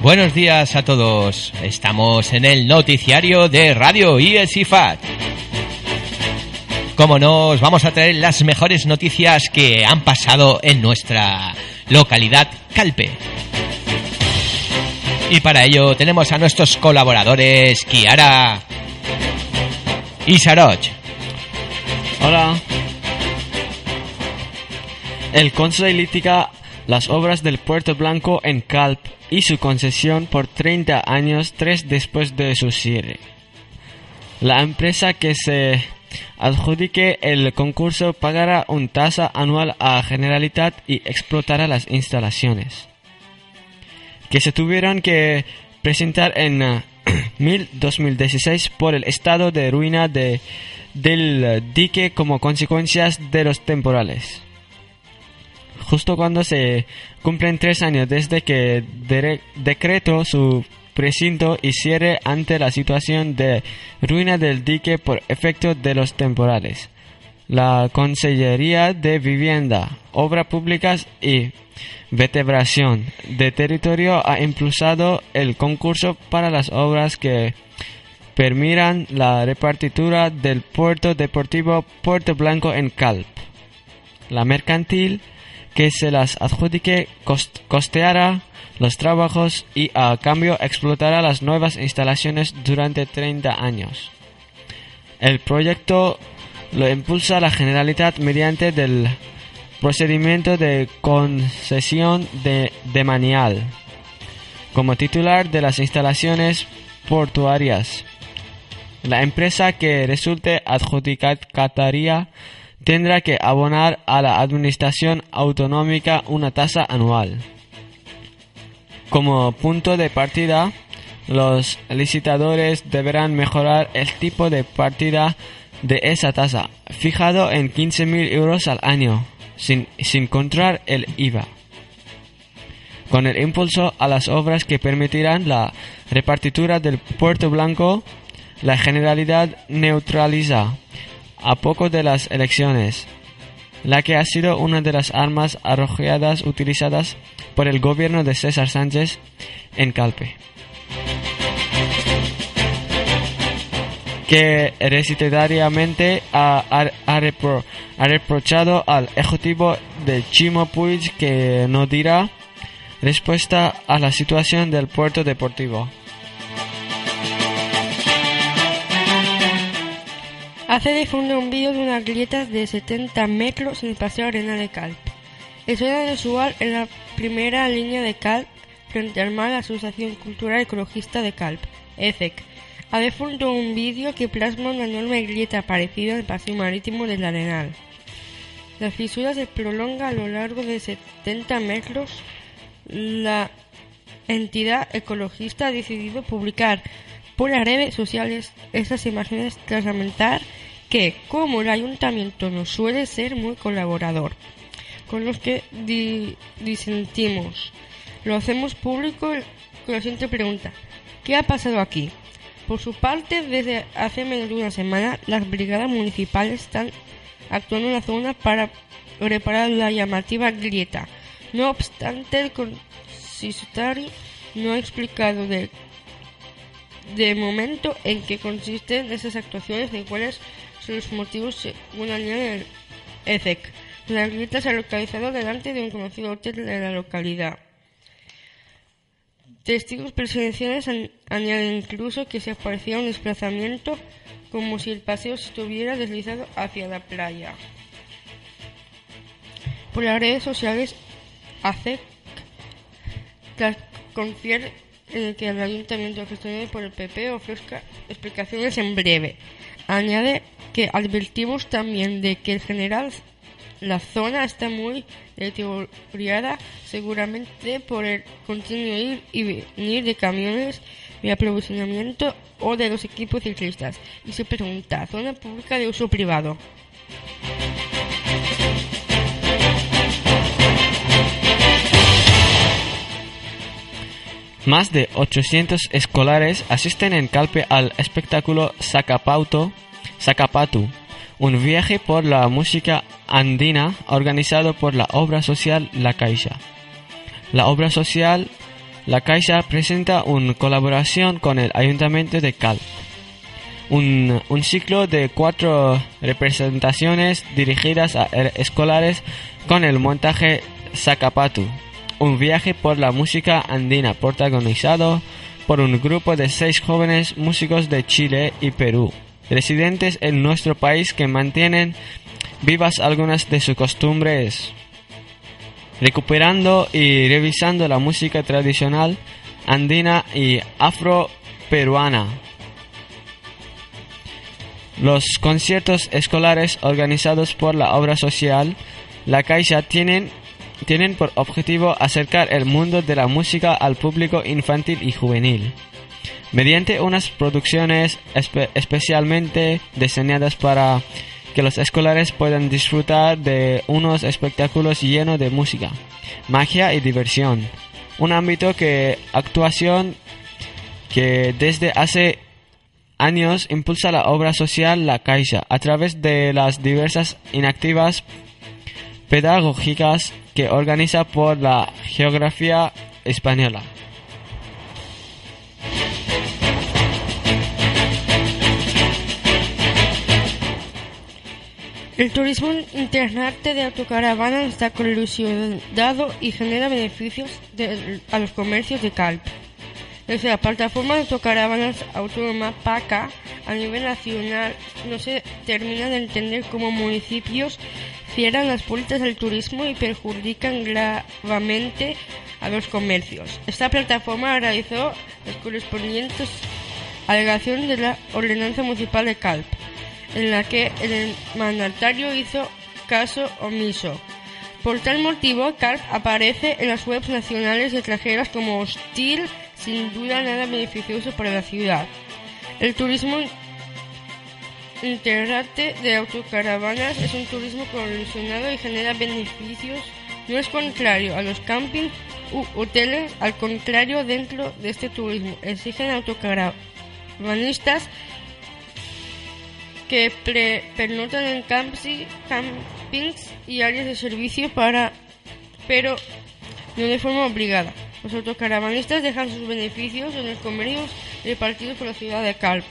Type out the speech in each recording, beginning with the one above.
Buenos días a todos. Estamos en el noticiario de Radio IESIFAT. Como no, os vamos a traer las mejores noticias que han pasado en nuestra localidad Calpe. Y para ello tenemos a nuestros colaboradores Kiara y Saroch. Hola. El Consejo litiga las obras del Puerto Blanco en Calp y su concesión por 30 años, tres después de su cierre. La empresa que se adjudique el concurso pagará un tasa anual a Generalitat y explotará las instalaciones. Que se tuvieron que presentar en 2016 por el estado de ruina de, del dique como consecuencias de los temporales justo cuando se cumplen tres años desde que decretó su precinto y cierre ante la situación de ruina del dique por efecto de los temporales. La Consellería de Vivienda, Obras Públicas y Vertebración de Territorio ha impulsado el concurso para las obras que permitan la repartitura del puerto deportivo Puerto Blanco en Calp. La mercantil que se las adjudique costeará los trabajos y a cambio explotará las nuevas instalaciones durante 30 años. El proyecto lo impulsa la Generalitat mediante del procedimiento de concesión de, de manial como titular de las instalaciones portuarias. La empresa que resulte adjudicataria tendrá que abonar a la Administración Autonómica una tasa anual. Como punto de partida, los licitadores deberán mejorar el tipo de partida de esa tasa, fijado en 15.000 euros al año, sin, sin encontrar el IVA. Con el impulso a las obras que permitirán la repartitura del Puerto Blanco, la Generalidad neutraliza a poco de las elecciones, la que ha sido una de las armas arrojadas utilizadas por el gobierno de César Sánchez en Calpe. que recitariamente ha, reprochado al ejecutivo de Chimo Puig que no dirá respuesta a la situación del puerto deportivo. Hace difunde un vídeo de unas grietas de 70 metros en el Paseo Arena de Calp. Es de usual en la primera línea de Calp frente al mar la Asociación Cultural Ecologista de Calp, ECEC. Ha difundido un vídeo que plasma una enorme grieta parecida al paseo marítimo del Arenal. La fisura se prolonga a lo largo de 70 metros. La entidad ecologista ha decidido publicar por las redes sociales estas imágenes tras lamentar que, como el ayuntamiento no suele ser muy colaborador con los que disentimos, lo hacemos público con la siguiente pregunta. ¿Qué ha pasado aquí? Por su parte, desde hace menos de una semana, las brigadas municipales están actuando en la zona para reparar la llamativa grieta. No obstante, el consistorio no ha explicado de de momento en qué consisten esas actuaciones y cuáles son los motivos según añade el ECEC. La grieta se ha localizado delante de un conocido hotel de la localidad. Testigos presenciales añaden incluso que se aparecía un desplazamiento como si el paseo se estuviera deslizado hacia la playa. Por las redes sociales, ACEC confiere en el que el ayuntamiento gestionado por el PP ofrezca explicaciones en breve. Añade que advertimos también de que el general La zona está muy deteriorada, seguramente por el continuo ir y venir de camiones de aprovisionamiento o de los equipos ciclistas. Y se pregunta, zona pública de uso privado. Más de 800 escolares asisten en Calpe al espectáculo Sacapauto, Sacapatu, un viaje por la música andina organizado por la obra social La Caixa. La obra social La Caixa presenta una colaboración con el Ayuntamiento de Calpe. Un, ciclo de cuatro representaciones dirigidas a escolares con el montaje Sacapatu, un viaje por la música andina protagonizado por un grupo de seis jóvenes músicos de Chile y Perú, residentes en nuestro país que mantienen vivas algunas de sus costumbres, recuperando y revisando la música tradicional andina y afro-peruana. Los conciertos escolares organizados por la obra social La Caixa tienen tienen por objetivo acercar el mundo de la música al público infantil y juvenil, mediante unas producciones especialmente diseñadas para que los escolares puedan disfrutar de unos espectáculos llenos de música, magia y diversión. Un ámbito que actuación que desde hace años impulsa la obra social La Caixa a través de las diversas inactivas pedagógicas que organiza por la geografía española. El turismo internacional de autocaravanas está dado y genera beneficios a los comercios de Calp. Desde la plataforma de autocaravanas autónoma PACA a nivel nacional no se termina de entender cómo municipios cierran las puertas al turismo y perjudican gravemente a los comercios. Esta plataforma realizó las correspondientes alegaciones de la Ordenanza Municipal de Calp, en la que el mandatario hizo caso omiso. Por tal motivo, Calp aparece en las webs nacionales y extranjeras como hostil, sin duda nada beneficioso para la ciudad. El turismo integrante de autocaravanas es un turismo condicionado y genera beneficios. No es contrario a los campings u hoteles, al contrario, dentro de este turismo exigen autocaravanistas que pernotan en campings y áreas de servicio para, pero no de forma obligada. Los autocaravanistas dejan sus beneficios en los comercios repartidos por la ciudad de Calp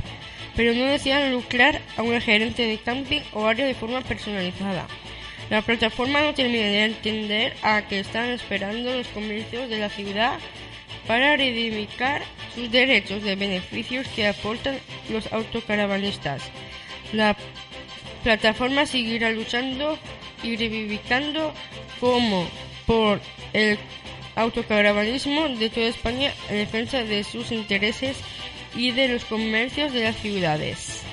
pero no desean lucrar a una gerente de camping o área de forma personalizada. La plataforma no termina de entender a qué están esperando los comercios de la ciudad para reivindicar sus derechos de beneficios que aportan los autocaravanistas. La plataforma seguirá luchando y reivindicando como por el autocaravanismo de toda España en defensa de sus intereses y de los comercios de las ciudades.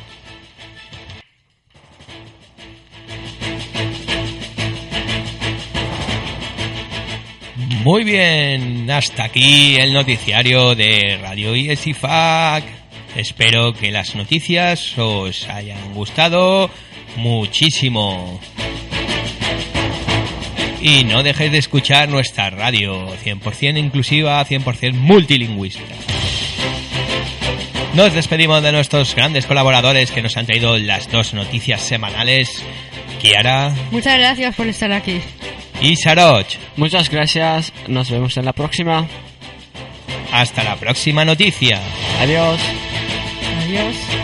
Muy bien, hasta aquí el noticiario de Radio IESIFAC. Espero que las noticias os hayan gustado muchísimo. Y no dejéis de escuchar nuestra radio 100% inclusiva, 100% multilingüística. Nos despedimos de nuestros grandes colaboradores que nos han traído las dos noticias semanales. Kiara. Muchas gracias por estar aquí. Y Saroch. Muchas gracias. Nos vemos en la próxima. Hasta la próxima noticia. Adiós. Adiós.